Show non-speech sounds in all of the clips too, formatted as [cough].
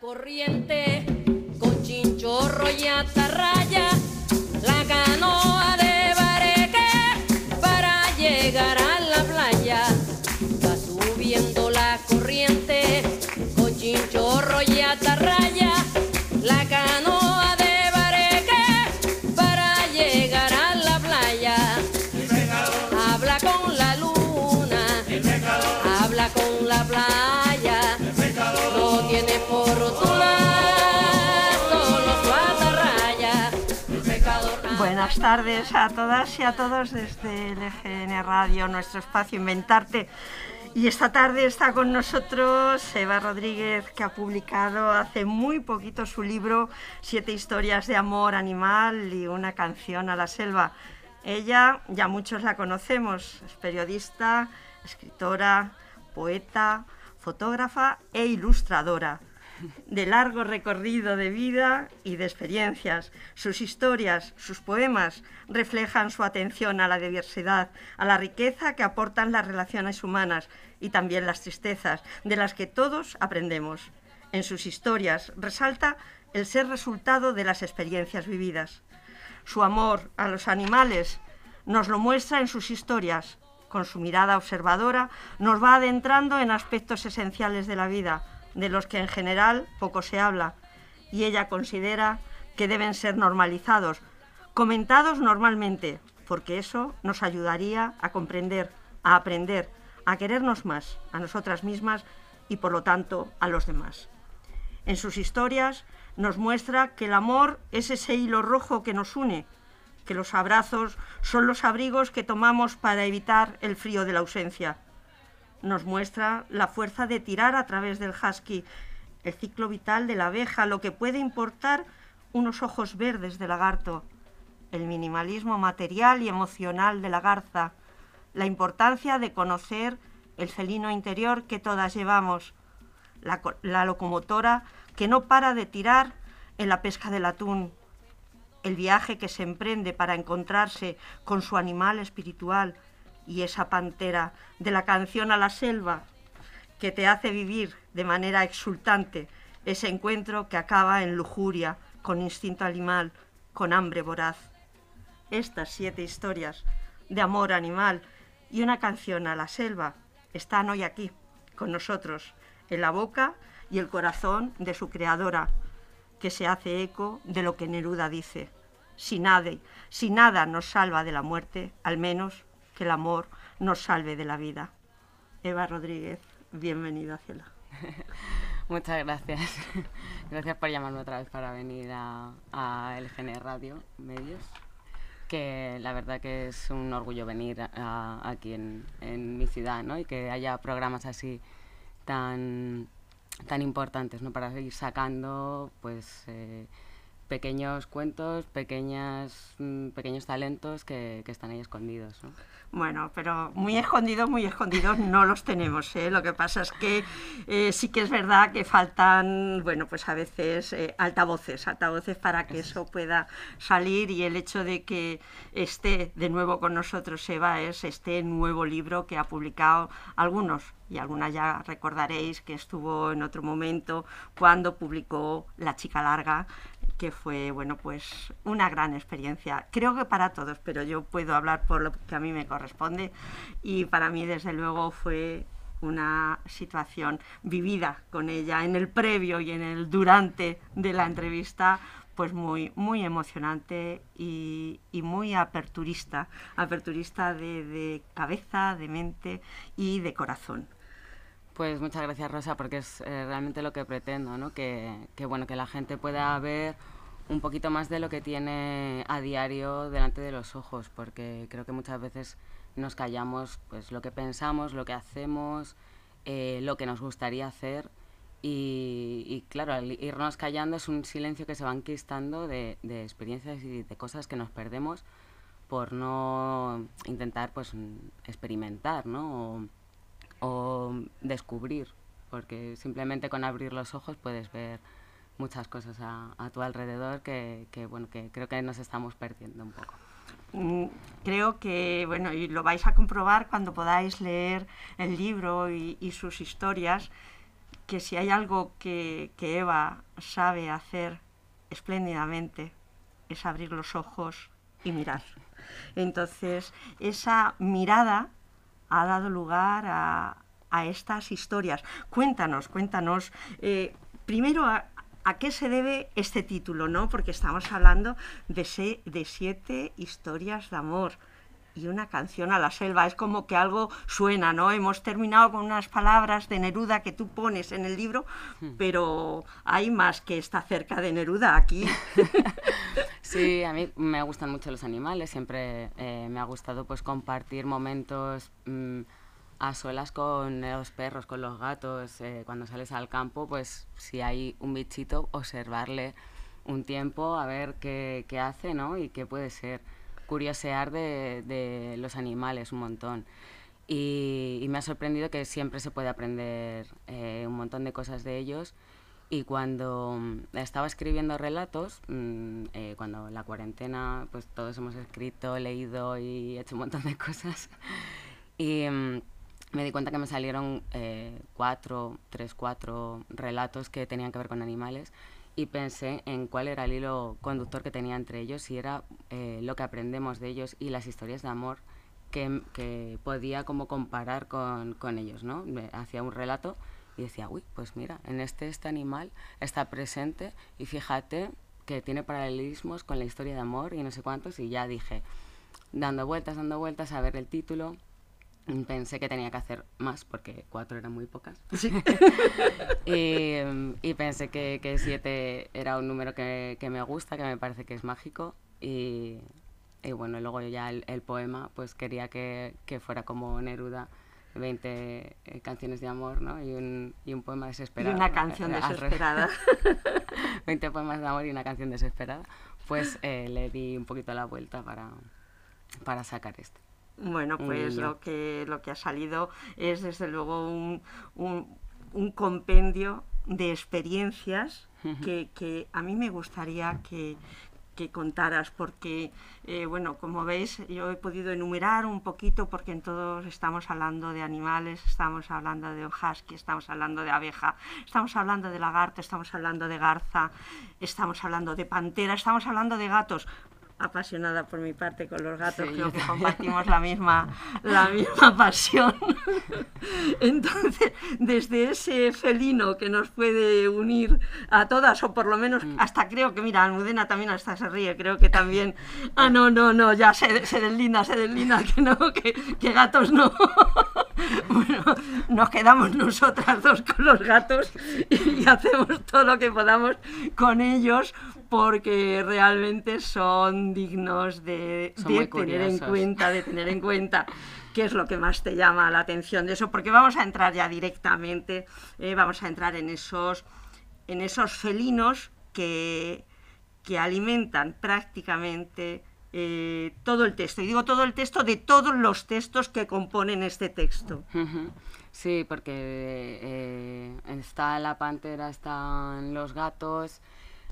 Corriente Buenas tardes a todas y a todos desde el EGN Radio, nuestro espacio Inventarte. Y esta tarde está con nosotros Eva Rodríguez, que ha publicado hace muy poquito su libro Siete historias de amor animal y una canción a la selva. Ella, ya muchos la conocemos, es periodista, escritora, poeta, fotógrafa e ilustradora de largo recorrido de vida y de experiencias. Sus historias, sus poemas reflejan su atención a la diversidad, a la riqueza que aportan las relaciones humanas y también las tristezas, de las que todos aprendemos. En sus historias resalta el ser resultado de las experiencias vividas. Su amor a los animales nos lo muestra en sus historias. Con su mirada observadora nos va adentrando en aspectos esenciales de la vida, de los que en general poco se habla, y ella considera que deben ser normalizados, comentados normalmente, porque eso nos ayudaría a comprender, a aprender, a querernos más, a nosotras mismas y por lo tanto a los demás. En sus historias nos muestra que el amor es ese hilo rojo que nos une, que los abrazos son los abrigos que tomamos para evitar el frío de la ausencia. Nos muestra la fuerza de tirar a través del husky, el ciclo vital de la abeja, lo que puede importar unos ojos verdes de lagarto, el minimalismo material y emocional de la garza, la importancia de conocer el felino interior que todas llevamos, la, co- la locomotora que no para de tirar en la pesca del atún, el viaje que se emprende para encontrarse con su animal espiritual y esa pantera de la canción a la selva que te hace vivir de manera exultante ese encuentro que acaba en lujuria, con instinto animal, con hambre voraz. Estas siete historias de amor animal y una canción a la selva están hoy aquí, con nosotros, en la boca y el corazón de su creadora, que se hace eco de lo que Neruda dice. Si nada, si nada nos salva de la muerte, al menos que el amor nos salve de la vida. Eva Rodríguez, bienvenida, Ciela. [laughs] Muchas gracias. [laughs] Gracias por llamarme otra vez para venir a, a LGN Radio Medios. Que la verdad que es un orgullo venir aquí en, mi ciudad, ¿no? Y que haya programas así tan, tan importantes, ¿no? Para seguir sacando, pues, eh, pequeños cuentos, pequeñas, mm, pequeños talentos que, que están ahí escondidos, ¿no? Bueno, pero muy escondidos, muy escondidos no los tenemos. ¿eh? Lo que pasa es que eh, sí que es verdad que faltan, bueno, pues a veces eh, altavoces, altavoces para que eso pueda salir y el hecho de que esté de nuevo con nosotros Eva es este nuevo libro que ha publicado algunos y algunas ya recordaréis que estuvo en otro momento cuando publicó La chica larga que fue bueno pues una gran experiencia. Creo que para todos pero yo puedo hablar por lo que a mí me corresponde. Y para mí desde luego fue una situación vivida con ella en el previo y en el durante de la entrevista pues muy muy emocionante y, muy aperturista. Aperturista de cabeza de mente y de corazón Pues muchas gracias Rosa, porque es eh, realmente lo que pretendo, ¿no? Que, que, bueno, que la gente pueda ver un poquito más de lo que tiene a diario delante de los ojos, porque creo que muchas veces nos callamos pues lo que pensamos, lo que hacemos, eh, lo que nos gustaría hacer y, claro, al irnos callando es un silencio que se va enquistando de, experiencias y de cosas que nos perdemos por no intentar pues experimentar, ¿no? O descubrir, porque simplemente con abrir los ojos puedes ver muchas cosas a, a tu alrededor que, que, bueno, que creo que nos estamos perdiendo un poco. Mm, creo que, bueno, y lo vais a comprobar cuando podáis leer el libro y, sus historias, que si hay algo que, que Eva sabe hacer espléndidamente es abrir los ojos y mirar. Entonces, esa mirada ha dado lugar a, a estas historias. Cuéntanos, cuéntanos, eh, primero, a, a, qué se debe este título? ¿no? Porque estamos hablando de, se, de siete historias de amor y una canción a la selva. Es como que algo suena, ¿no? Hemos terminado con unas palabras de Neruda que tú pones en el libro, pero hay más que está cerca de Neruda aquí. [laughs] Sí, a mí me gustan mucho los animales, siempre eh, me ha gustado pues compartir momentos mmm, a solas con los perros, con los gatos, eh, cuando sales al campo, pues si hay un bichito, observarle un tiempo a ver qué, qué hace, ¿no? Y qué puede ser curiosear de, los animales un montón. Y, me ha sorprendido que siempre se puede aprender eh, un montón de cosas de ellos. Y cuando estaba escribiendo relatos, mmm, eh, cuando la cuarentena, pues todos hemos escrito, leído y hecho un montón de [laughs] cosas. y mmm, me di cuenta que me salieron eh, cuatro, tres, cuatro relatos que tenían que ver con animales y pensé en cuál era el hilo conductor que tenía entre ellos y era eh, lo que aprendemos de ellos y las historias de amor que, que podía como comparar con, con ellos, ¿no? Hacía un relato y decía, uy, pues mira, en este este animal está presente y fíjate que tiene paralelismos con la historia de amor y no sé cuántos y ya dije, dando vueltas, dando vueltas a ver el título, pensé que tenía que hacer más porque cuatro eran muy pocas. Sí. y, [laughs] y, pensé que, que, siete era un número que, que, me gusta, que me parece que es mágico. Y, y bueno, luego ya el, el, poema, pues quería que, que fuera como Neruda. 20 eh, canciones de amor, ¿no? Y un, y un poema desesperado. Y una canción eh, desesperada. 20 [laughs] poemas de amor y una canción desesperada. Pues eh, le di un poquito la vuelta para, para sacar esto. Bueno, pues lo que, lo que ha salido es desde luego un, un, un compendio de experiencias que, que, a mí me gustaría que, que contaras, porque, eh, bueno, como veis, yo he podido enumerar un poquito, porque en todos estamos hablando de animales, estamos hablando de husky, estamos hablando de abeja, estamos hablando de lagarto, estamos hablando de garza, estamos hablando de pantera, estamos hablando de gatos, apasionada por mi parte con los gatos, sí, creo que compartimos la misma, la misma pasión. [laughs] Entonces, desde ese felino que nos puede unir a todas, o por lo menos mm. hasta creo que, mira, Almudena también hasta se ríe, creo que también, ah, no, no, no, ya se, se deslinda, se deslinda, que no, que, que gatos no. [laughs] bueno, nos quedamos nosotras dos con los gatos y hacemos todo lo que podamos con ellos porque realmente son dignos de, son de tener en cuenta, de tener en cuenta qué es lo que más te llama la atención de eso, porque vamos a entrar ya directamente, eh, vamos a entrar en esos, en esos felinos que, que alimentan prácticamente eh, todo el texto. Y digo todo el texto de todos los textos que componen este texto. Sí, porque eh, está la pantera, están los gatos,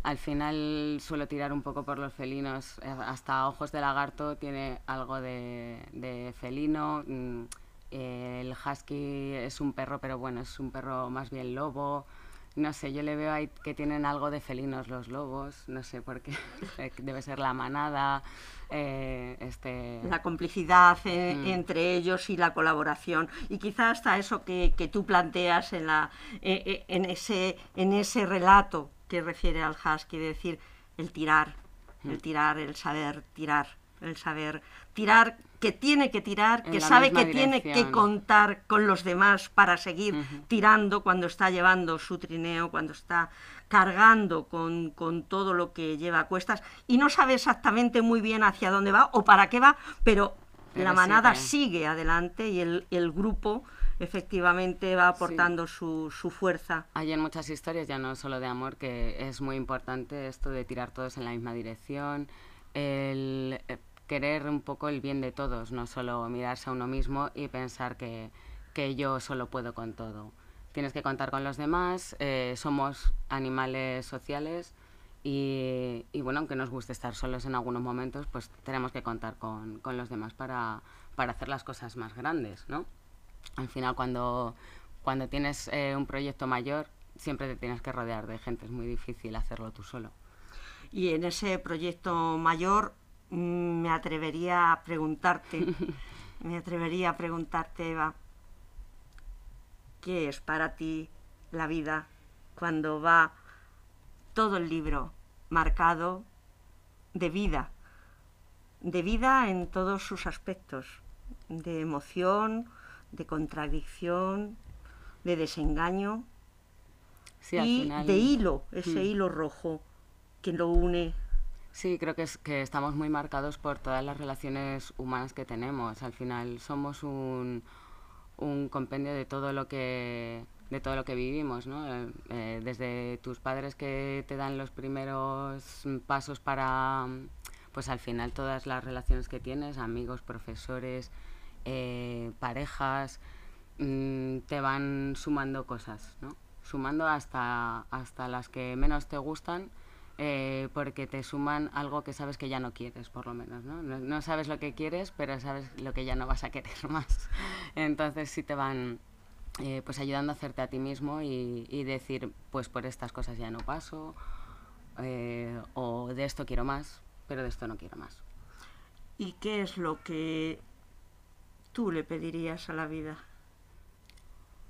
al final suelo tirar un poco por los felinos. Eh, hasta Ojos de Lagarto tiene algo de, de felino. Mm, el husky es un perro, pero bueno, es un perro más bien lobo. No sé, yo le veo ahí que tienen algo de felinos los lobos, no sé por qué. [laughs] Debe ser la manada, eh, este... La complicidad eh, mm. entre ellos y la colaboración. Y quizá hasta eso que, que tú planteas en, la, eh, en, ese, en ese relato que refiere al husky, de decir el tirar, el tirar, el saber tirar, el saber tirar que tiene que tirar, que sabe que dirección. tiene que contar con los demás para seguir uh -huh. tirando cuando está llevando su trineo, cuando está cargando con, con, todo lo que lleva a cuestas y no sabe exactamente muy bien hacia dónde va o para qué va, pero, pero la manada sí, sigue adelante y el, el grupo efectivamente va aportando sí. su, su, fuerza. Hay en muchas historias, ya no solo de amor, que es muy importante esto de tirar todos en la misma dirección, el eh, querer un poco el bien de todos, no solo mirarse a uno mismo y pensar que, que yo solo puedo con todo. Tienes que contar con los demás, eh, somos animales sociales y, y, bueno, aunque nos guste estar solos en algunos momentos, pues tenemos que contar con, con los demás para, para hacer las cosas más grandes, ¿no? Al final cuando cuando tienes eh, un proyecto mayor, siempre te tienes que rodear de gente, es muy difícil hacerlo tú solo. Y en ese proyecto mayor mm, me atrevería a preguntarte, [laughs] me atrevería a preguntarte, Eva, ¿qué es para ti la vida cuando va todo el libro marcado de vida? De vida en todos sus aspectos, de emoción, de contradicción, de desengaño y de hilo, ese hmm. hilo rojo que lo une. Sí, creo que, es, que estamos muy marcados por todas las relaciones humanas que tenemos. Al final somos un, un compendio de todo lo que de todo lo que vivimos, ¿no? Eh, eh, desde tus padres que te dan los primeros pasos para, pues al final todas las relaciones que tienes, amigos, profesores, eh, parejas, mm, te van sumando cosas, ¿no? Sumando hasta, hasta las que menos te gustan, eh, porque te suman algo que sabes que ya no quieres, por lo menos, ¿no? ¿no? sabes lo que quieres, pero sabes lo que ya no vas a querer [laughs] más. Entonces sí te van eh, pues ayudando a hacerte a ti mismo y, y, decir, pues por estas cosas ya no paso, o de esto quiero más, pero de esto no quiero más. ¿Y qué es lo que tú le pedirías a la vida?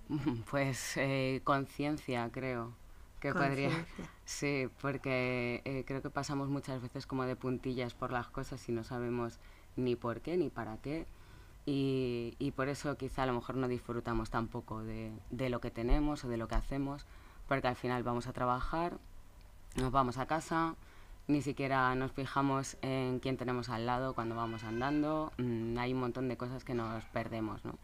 [laughs] Pues eh, conciencia, creo. Que podría. [laughs] Sí, porque eh, creo que pasamos muchas veces como de puntillas por las cosas y no sabemos ni por qué ni para qué. Y, y por eso quizá a lo mejor no disfrutamos tampoco de, de lo que tenemos o de lo que hacemos, porque al final vamos a trabajar, nos vamos a casa, ni siquiera nos fijamos en quién tenemos al lado cuando vamos andando, mm, hay un montón de cosas que nos perdemos, ¿no?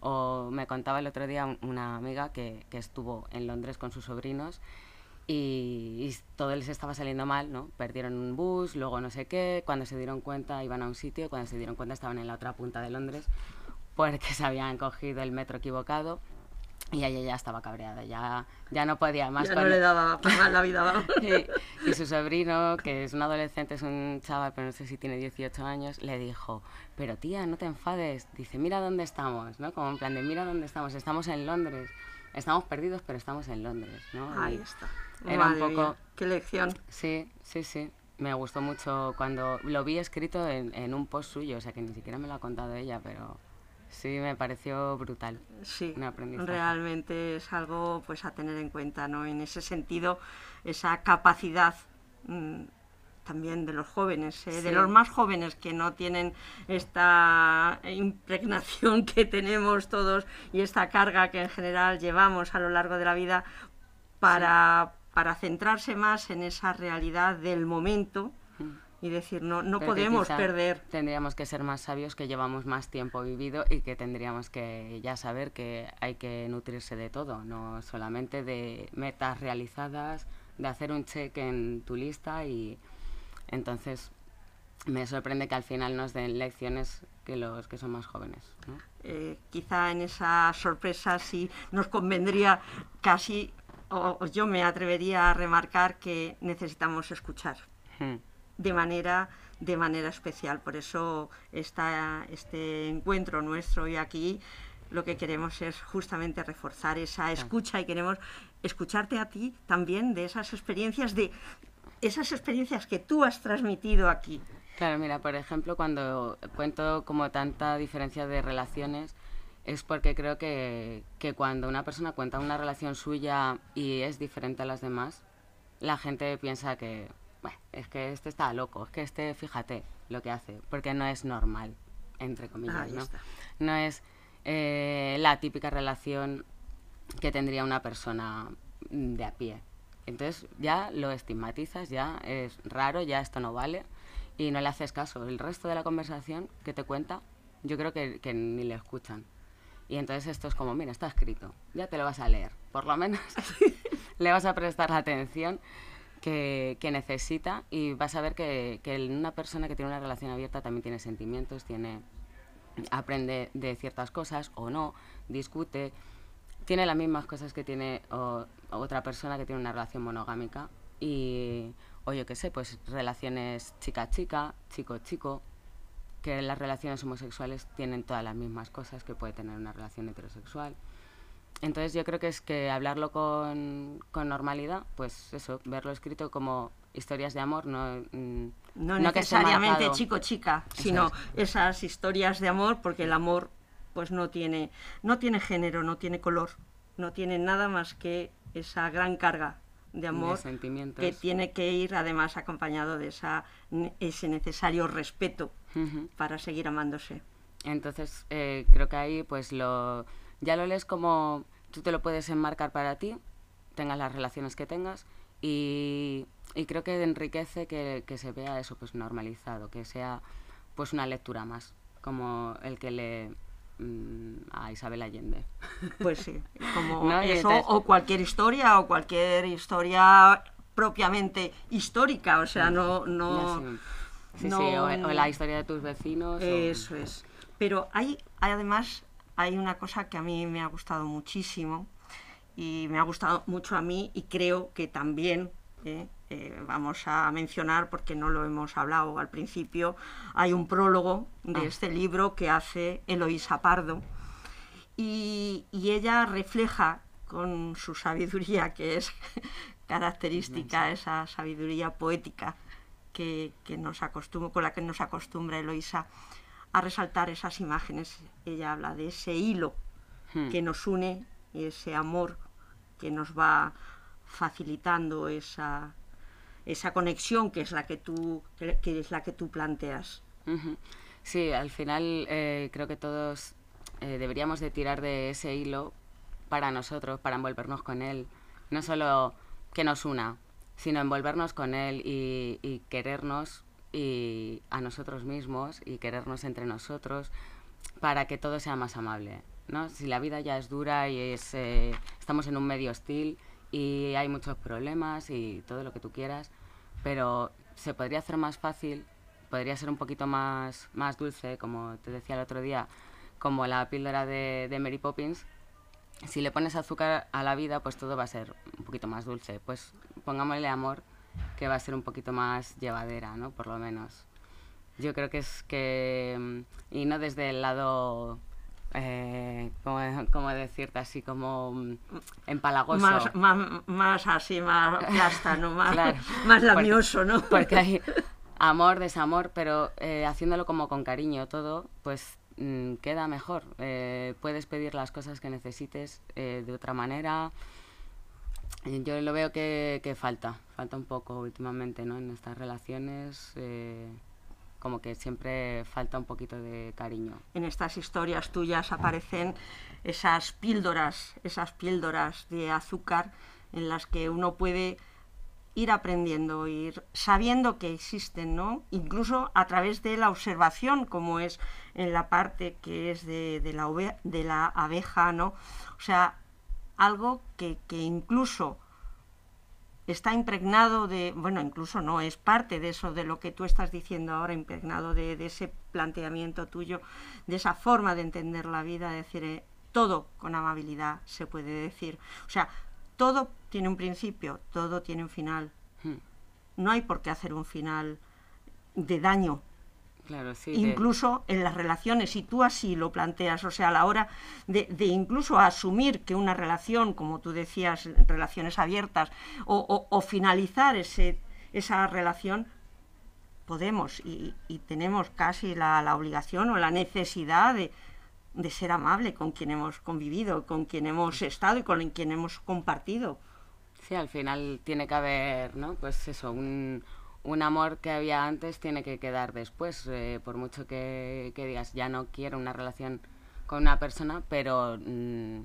O me contaba el otro día una amiga que, estuvo en Londres con sus sobrinos y, y, todo les estaba saliendo mal, ¿no? Perdieron un bus, luego no sé qué, cuando se dieron cuenta iban a un sitio, cuando se dieron cuenta estaban en la otra punta de Londres porque se habían cogido el metro equivocado y ella ya estaba cabreada, ya, ya no podía más. Ya no le daba más la vida. [laughs] y, y, su sobrino, que es un adolescente, es un chaval, pero no sé si tiene 18 años, le dijo, pero tía, no te enfades. Dice, mira dónde estamos, ¿no? Como en plan de, mira dónde estamos, estamos en Londres. Estamos perdidos, pero estamos en Londres, ¿no? Ahí está. Era un poco... Qué lección. Sí, sí, sí. Me gustó mucho cuando lo vi escrito en, en un post suyo, o sea que ni siquiera me lo ha contado ella, pero Sí, me pareció brutal. Sí, realmente es algo pues a tener en cuenta, ¿no? En ese sentido, esa capacidad mmm, también de los jóvenes, ¿eh? sí. de los más jóvenes que no tienen esta impregnación [laughs] que tenemos todos y esta carga que en general llevamos a lo largo de la vida para, sí. para centrarse más en esa realidad del momento y decir, no, no podemos perder. Tendríamos que ser más sabios que llevamos más tiempo vivido y que tendríamos que ya saber que hay que nutrirse de todo, no solamente de metas realizadas, de hacer un check en tu lista y entonces me sorprende que al final nos den lecciones que los que son más jóvenes. ¿no? Eh, quizá en esa sorpresa sí nos convendría casi, o, o yo me atrevería a remarcar que necesitamos escuchar. Hmm de manera, de manera especial. Por eso esta, este encuentro nuestro hoy aquí lo que queremos es justamente reforzar esa escucha y queremos escucharte a ti también de esas experiencias, de esas experiencias que tú has transmitido aquí. Claro, mira, por ejemplo, cuando cuento como tanta diferencia de relaciones, es porque creo que, que cuando una persona cuenta una relación suya y es diferente a las demás, la gente piensa que bueno, es que este está loco, es que este, fíjate lo que hace, porque no es normal, entre comillas, ¿no? Está. No es eh, la típica relación que tendría una persona de a pie. Entonces ya lo estigmatizas, ya es raro, ya esto no vale y no le haces caso. El resto de la conversación que te cuenta, yo creo que, que ni le escuchan. Y entonces esto es como, mira, está escrito, ya te lo vas a leer, por lo menos [laughs] [laughs] le vas a prestar la atención que, que, necesita y vas a ver que, que una persona que tiene una relación abierta también tiene sentimientos, tiene aprende de ciertas cosas o no, discute, tiene las mismas cosas que tiene o, otra persona que tiene una relación monogámica y, o yo qué sé, pues relaciones chica-chica, chico-chico, que las relaciones homosexuales tienen todas las mismas cosas que puede tener una relación heterosexual. Entonces yo creo que es que hablarlo con, con normalidad, pues eso, verlo escrito como historias de amor, no, mm, No, necesariamente chico-chica, sino es. esas historias de amor, porque el amor pues no tiene, no tiene género, no tiene color, no tiene nada más que esa gran carga de amor que tiene que ir además acompañado de esa, ese necesario respeto para seguir amándose. Entonces, eh, creo que ahí pues lo ya lo lees como tú te lo puedes enmarcar para ti, tengas las relaciones que tengas y, y creo que enriquece que, que se vea eso pues normalizado, que sea pues una lectura más, como el que lee mm, a Isabel Allende. [laughs] Pues sí, como No, y eso, entonces- o cualquier historia, o cualquier historia propiamente histórica, o sea, no... no. Sí, no- sí, o, o la historia de tus vecinos. o- Eso es. Pero hay, hay además, hay una cosa que a mí me ha gustado muchísimo y me ha gustado mucho a mí y creo que también eh, eh, vamos a mencionar, porque no lo hemos hablado al principio, hay un prólogo de Ah. este libro que hace Eloísa Pardo y, y ella refleja con su sabiduría, que es [laughs] característica, esa sabiduría poética que, que nos acostumbra, con la que nos acostumbra Eloísa a resaltar esas imágenes. Ella habla de ese hilo Hmm. que nos une, ese amor que nos va facilitando esa, esa conexión que es la que tú, que es la que tú planteas. Sí, al final eh, creo que todos eh, deberíamos de tirar de ese hilo para nosotros, para envolvernos con él. No solo que nos una, sino envolvernos con él y, y querernos y a nosotros mismos y querernos entre nosotros para que todo sea más amable. ¿no? Si la vida ya es dura y es, eh, estamos en un medio hostil y hay muchos problemas y todo lo que tú quieras, pero se podría hacer más fácil, podría ser un poquito más, más dulce, como te decía el otro día, como la píldora de, de Mary Poppins. Si le pones azúcar a la vida, pues todo va a ser un poquito más dulce. Pues pongámosle amor, que va a ser un poquito más llevadera, ¿no? Por lo menos. Yo creo que es que... mm, Y no desde el lado... Eh, como, como decirte así, como mm, empalagoso. Más, más, más así, más [laughs] plástano, más, Claro. más Porque- labioso, ¿no? Porque hay [laughs] amor, desamor, pero eh, haciéndolo como con cariño todo, pues mm, queda mejor. Eh, puedes pedir las cosas que necesites eh, de otra manera. Yo lo veo que, falta, falta un poco últimamente, ¿no? En estas relaciones, eh, como que siempre falta un poquito de cariño. en estas historias tuyas aparecen esas píldoras, esas píldoras de azúcar en las que uno puede ir aprendiendo, ir sabiendo que existen, ¿no? Incluso a través de la observación, como es en la parte que es de, de la, de la abeja, ¿no? O sea, algo que, que incluso está impregnado de, bueno, incluso no, es parte de eso, de lo que tú estás diciendo ahora, impregnado de, de ese planteamiento tuyo, de esa forma de entender la vida, de decir, eh, todo con amabilidad se puede decir. O sea, todo tiene un principio, todo tiene un final. Hmm, No hay por qué hacer un final de daño, Claro, sí. de- incluso en las relaciones, si tú así lo planteas, o sea, a la hora de, de incluso asumir que una relación, como tú decías, relaciones abiertas, o, o- o finalizar ese, esa relación, podemos y, y tenemos casi la, la obligación o la necesidad de, de ser amable con quien hemos convivido, con quien hemos estado y con quien hemos compartido. Sí, al final tiene que haber, ¿no? Pues eso, un, un amor que había antes tiene que quedar después. eh, por mucho que, que digas, ya no quiero una relación con una persona, pero mm,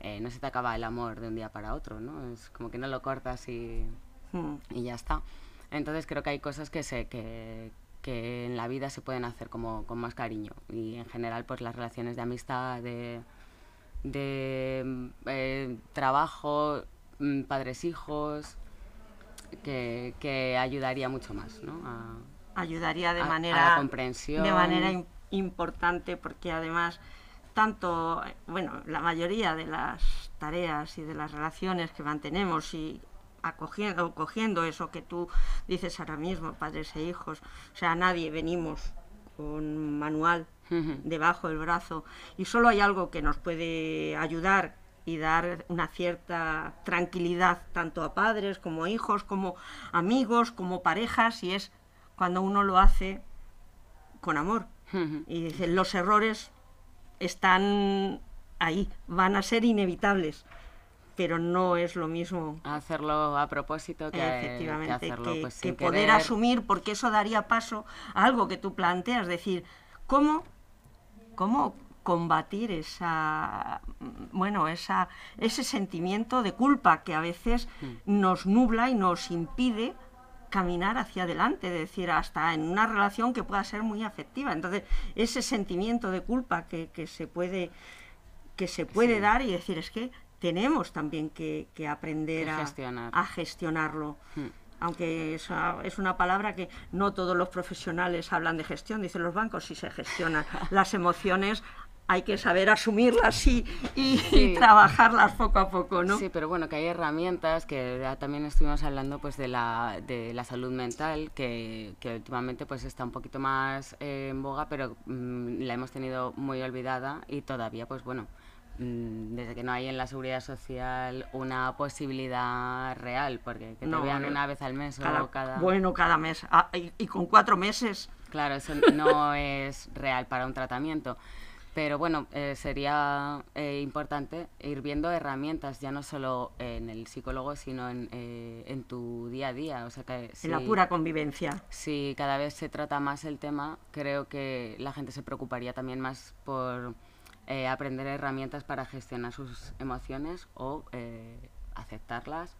eh, no se te acaba el amor de un día para otro, ¿no? Es como que no lo cortas y, Mm. y ya está. Entonces creo que hay cosas que, se, que, que en la vida se pueden hacer como con más cariño. Y en general, pues las relaciones de amistad, de, de mm, eh, trabajo, mm, padres-hijos, que, que ayudaría mucho más, ¿no? A- ayudaría de a- a la manera comprensión. de manera im- importante porque además tanto bueno la mayoría de las tareas y de las relaciones que mantenemos y acogiendo cogiendo eso que tú dices ahora mismo padres e hijos o sea nadie venimos con manual debajo del brazo y solo hay algo que nos puede ayudar y dar una cierta tranquilidad tanto a padres como a hijos, como amigos, como parejas, y es cuando uno lo hace con amor. Y dicen, los errores están ahí, van a ser inevitables, pero no es lo mismo hacerlo a propósito que, Efectivamente, que hacerlo que, pues, que poder querer. asumir, porque eso daría paso a algo que tú planteas, decir, ¿cómo, cómo combatir esa, bueno, esa, ese sentimiento de culpa que a veces Mm. nos nubla y nos impide caminar hacia adelante, es decir, hasta en una relación que pueda ser muy afectiva. Entonces, ese sentimiento de culpa que, que se puede, que se puede dar y decir, es que tenemos también que, que aprender Que a, gestionar. a gestionarlo. Hmm. Aunque esa es una palabra que no todos los profesionales hablan de gestión, dicen los bancos sí se gestionan. [laughs] Las emociones hay que saber asumirlas y, y- trabajarlas poco a poco, ¿no? Sí, pero bueno, que hay herramientas que ya también estuvimos hablando pues de la, de la salud mental, que, que últimamente pues está un poquito más eh, en boga, pero mm, la hemos tenido muy olvidada y todavía pues bueno, mm, desde que no hay en la seguridad social una posibilidad real, porque que te No, vean una vez al mes Cada- o cada... Bueno, cada mes. Ah, y, y con cuatro meses. Claro, eso no es real para un tratamiento. Pero bueno, eh, sería eh, importante ir viendo herramientas, ya no solo en el psicólogo, sino en, eh, en tu día a día. O sea que En la pura convivencia. si cada vez se trata más el tema, creo que la gente se preocuparía también más por eh, aprender herramientas para gestionar sus emociones o eh, aceptarlas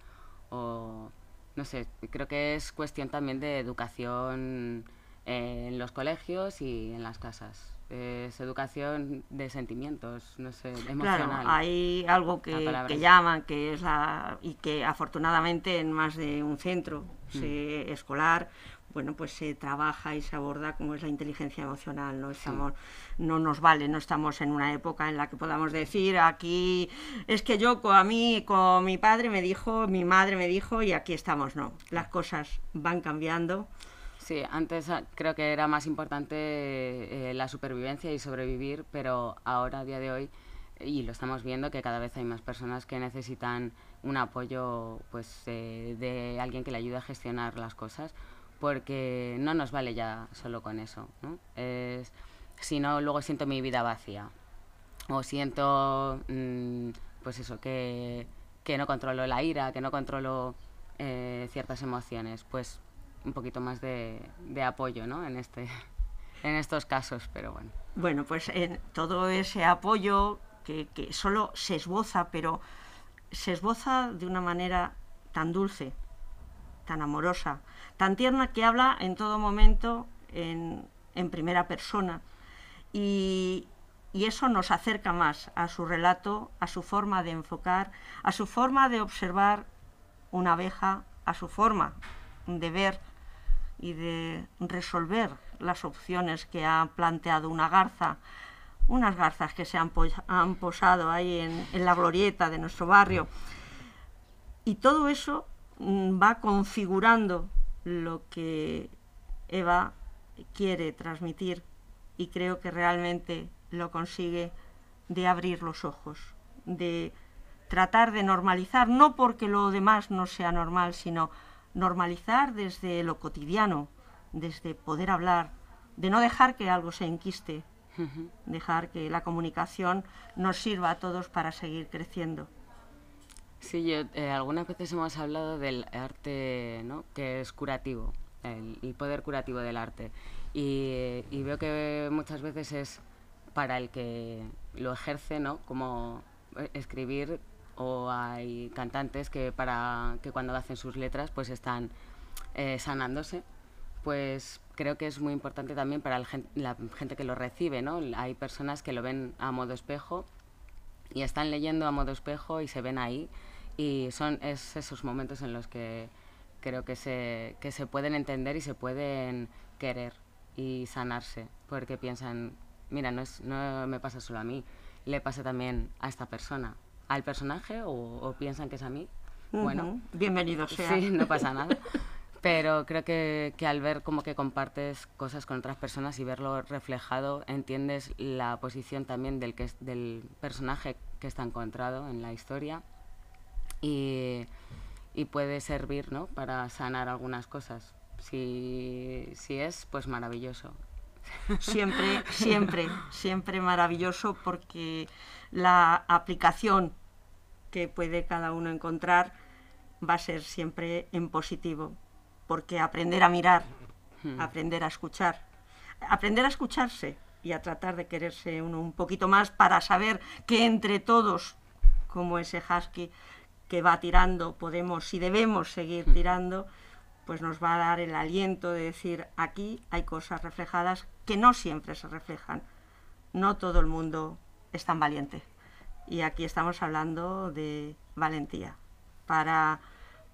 o no sé, creo que es cuestión también de educación eh, en los colegios y en las casas. Es educación de sentimientos, no sé, emocional. Claro, hay algo que, que llaman, que es la. y que afortunadamente en más de un centro Mm. se- escolar, bueno, pues se trabaja y se aborda como es la inteligencia emocional, ¿no? Estamos, no nos vale, no estamos en una época en la que podamos decir aquí, es que yo a mí, con mi padre me dijo, mi madre me dijo, y aquí estamos, no. Las cosas van cambiando. Sí, antes ah, creo que era más importante eh, la supervivencia y sobrevivir, pero ahora, a día de hoy, y lo estamos viendo, que cada vez hay más personas que necesitan un apoyo pues, eh, de alguien que le ayude a gestionar las cosas, porque no nos vale ya solo con eso. ¿no? Es, si no, luego siento mi vida vacía. O siento, mm, pues eso, que, que no controlo la ira, que no controlo eh, ciertas emociones. Pues un poquito más de, apoyo, ¿no? En, este, [laughs] en estos casos, pero bueno. Bueno, pues en todo ese apoyo que, solo se esboza, pero se esboza de una manera tan dulce, tan amorosa, tan tierna que habla en todo momento en, primera persona. Y eso nos acerca más a su relato, a su forma de enfocar, a su forma de observar una abeja, a su forma de ver y de resolver las opciones que ha planteado una garza, unas garzas que se han, po- han posado ahí en, en la glorieta de nuestro barrio. Y todo eso mm, va configurando lo que Eva quiere transmitir y creo que realmente lo consigue de abrir los ojos, de tratar de normalizar, no porque lo demás no sea normal, sino normalizar desde lo cotidiano, desde poder hablar, de no dejar que algo se enquiste, dejar que la comunicación nos sirva a todos para seguir creciendo. Sí, yo, eh, algunas veces hemos hablado del arte, ¿no? Que es curativo, el, el poder curativo del arte. Y, y veo que muchas veces es para el que lo ejerce, ¿no? Como eh, escribir o hay cantantes que para que cuando hacen sus letras pues están eh, sanándose pues creo que es muy importante también para la gente que lo recibe no hay personas que lo ven a modo espejo y están leyendo a modo espejo y se ven ahí y son es esos momentos en los que creo que se que se pueden entender y se pueden querer y sanarse porque piensan mira no es no me pasa solo a mí le pasa también a esta persona al personaje o, o piensan que es a mí bueno bienvenido sea. Sí, no pasa [laughs] nada. Pero creo que, que al ver como que compartes cosas con otras personas y verlo reflejado, entiendes la posición también del, que es, del personaje que está encontrado en la historia y, y puede servir ¿no? para sanar algunas cosas. Si, si es, pues maravilloso. Siempre, siempre, siempre maravilloso porque la aplicación que puede cada uno encontrar va a ser siempre en positivo, porque aprender a mirar, hmm. aprender a escuchar, aprender a escucharse y a tratar de quererse uno un poquito más para saber que entre todos, como ese husky que va tirando, podemos y debemos seguir hmm. tirando, pues nos va a dar el aliento de decir aquí hay cosas reflejadas que no siempre se reflejan. No todo el mundo es tan valiente. Y aquí estamos hablando de valentía para,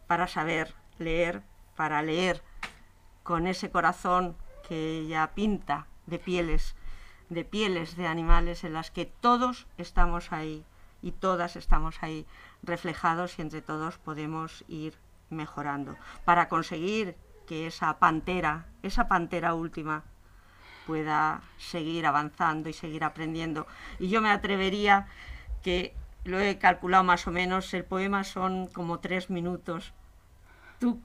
para saber leer, para leer con ese corazón que ella pinta de pieles, de pieles de animales en las que todos estamos ahí y todas estamos ahí reflejados y entre todos podemos ir mejorando para conseguir que esa pantera, esa pantera última, pueda seguir avanzando y seguir aprendiendo. Y yo me atrevería que lo he calculado más o menos, el poema son como tres minutos. ¿Tú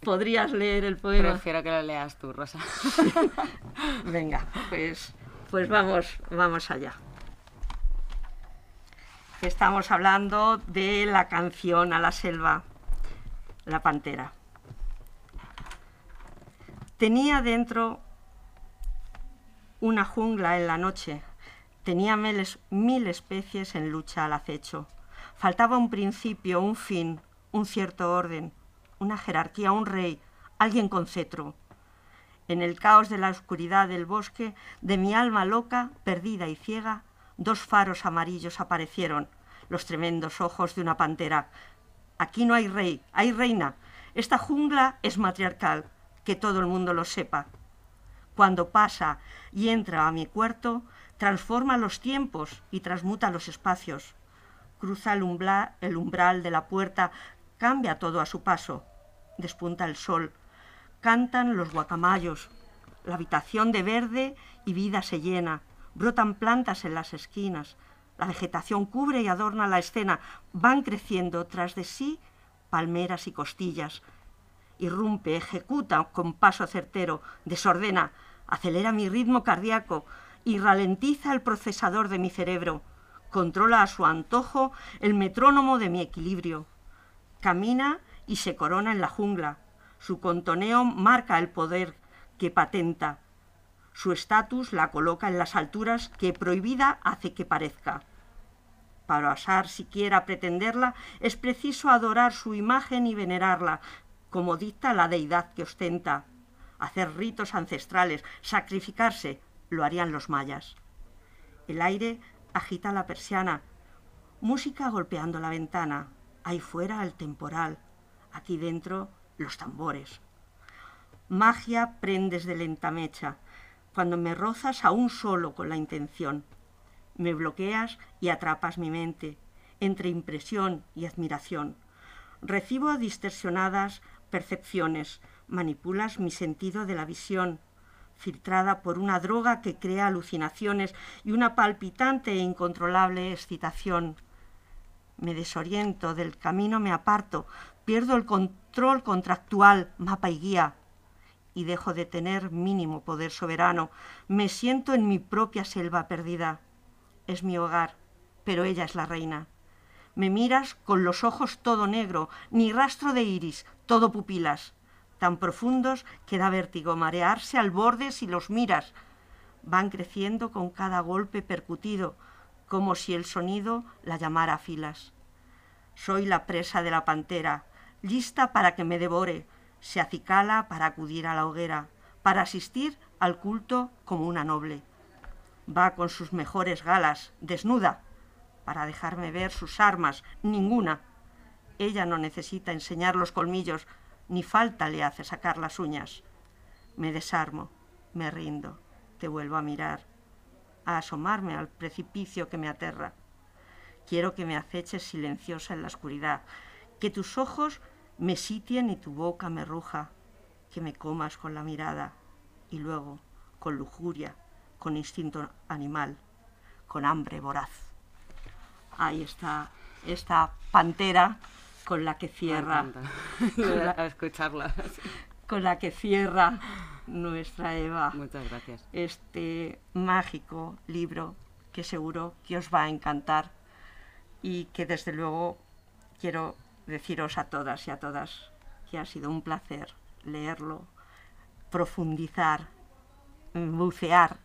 podrías leer el poema? Prefiero que lo leas tú, Rosa. [laughs] Venga, pues, pues vamos, vamos allá. Estamos hablando de la canción a la selva, la pantera. Tenía dentro una jungla en la noche, Tenía mil especies en lucha al acecho. Faltaba un principio, un fin, un cierto orden, una jerarquía, un rey, alguien con cetro. En el caos de la oscuridad del bosque, de mi alma loca, perdida y ciega, dos faros amarillos aparecieron, los tremendos ojos de una pantera. Aquí no hay rey, hay reina. Esta jungla es matriarcal, que todo el mundo lo sepa. Cuando pasa y entra a mi cuarto, transforma los tiempos y transmuta los espacios. Cruza el, el umbral de la puerta, cambia todo a su paso. Despunta el sol. Cantan los guacamayos. La habitación de verde y vida se llena. Brotan plantas en las esquinas. La vegetación cubre y adorna la escena. Van creciendo tras de sí palmeras y costillas. Irrumpe, ejecuta con paso certero, desordena, acelera mi ritmo cardíaco, y ralentiza el procesador de mi cerebro. Controla a su antojo el metrónomo de mi equilibrio. Camina y se corona en la jungla. Su contoneo marca el poder que patenta. Su estatus la coloca en las alturas que prohibida hace que parezca. Para osar siquiera pretenderla, es preciso adorar su imagen y venerarla, como dicta la deidad que ostenta. Hacer ritos ancestrales, sacrificarse, lo harían los mayas. El aire agita la persiana, música golpeando la ventana, ahí fuera el temporal, aquí dentro los tambores. Magia prendes de lenta mecha, cuando me rozas aún solo con la intención. Me bloqueas y atrapas mi mente, entre impresión y admiración. Recibo distorsionadas percepciones, manipulas mi sentido de la visión, filtrada por una droga que crea alucinaciones y una palpitante e incontrolable excitación. Me desoriento, del camino me aparto, pierdo el control contractual, mapa y guía, y dejo de tener mínimo poder soberano. Me siento en mi propia selva perdida. Es mi hogar, pero ella es la reina. Me miras con los ojos todo negro, ni rastro de iris, todo pupilas tan profundos que da vértigo marearse al borde si los miras. Van creciendo con cada golpe percutido, como si el sonido la llamara a filas. Soy la presa de la pantera, lista para que me devore, se acicala para acudir a la hoguera, para asistir al culto como una noble. Va con sus mejores galas, desnuda, para dejarme ver sus armas, ninguna. Ella no necesita enseñar los colmillos, ni falta le hace sacar las uñas. Me desarmo, me rindo, te vuelvo a mirar, a asomarme al precipicio que me aterra. Quiero que me aceches silenciosa en la oscuridad, que tus ojos me sitien y tu boca me ruja, que me comas con la mirada y luego, con lujuria, con instinto animal, con hambre voraz. Ahí está esta pantera con la que cierra. [laughs] a escucharla. Con la que cierra nuestra Eva. Muchas gracias. Este mágico libro que seguro que os va a encantar y que desde luego quiero deciros a todas y a todas que ha sido un placer leerlo, profundizar, bucear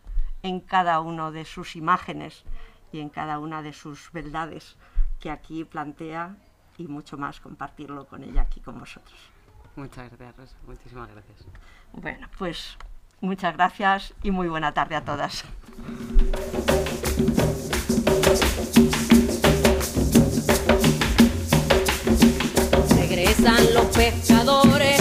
en cada una de sus imágenes y en cada una de sus verdades que aquí plantea y mucho más compartirlo con ella aquí con vosotros. Muchas gracias, Rosa. Muchísimas gracias. Bueno, pues muchas gracias y muy buena tarde a todas. Regresan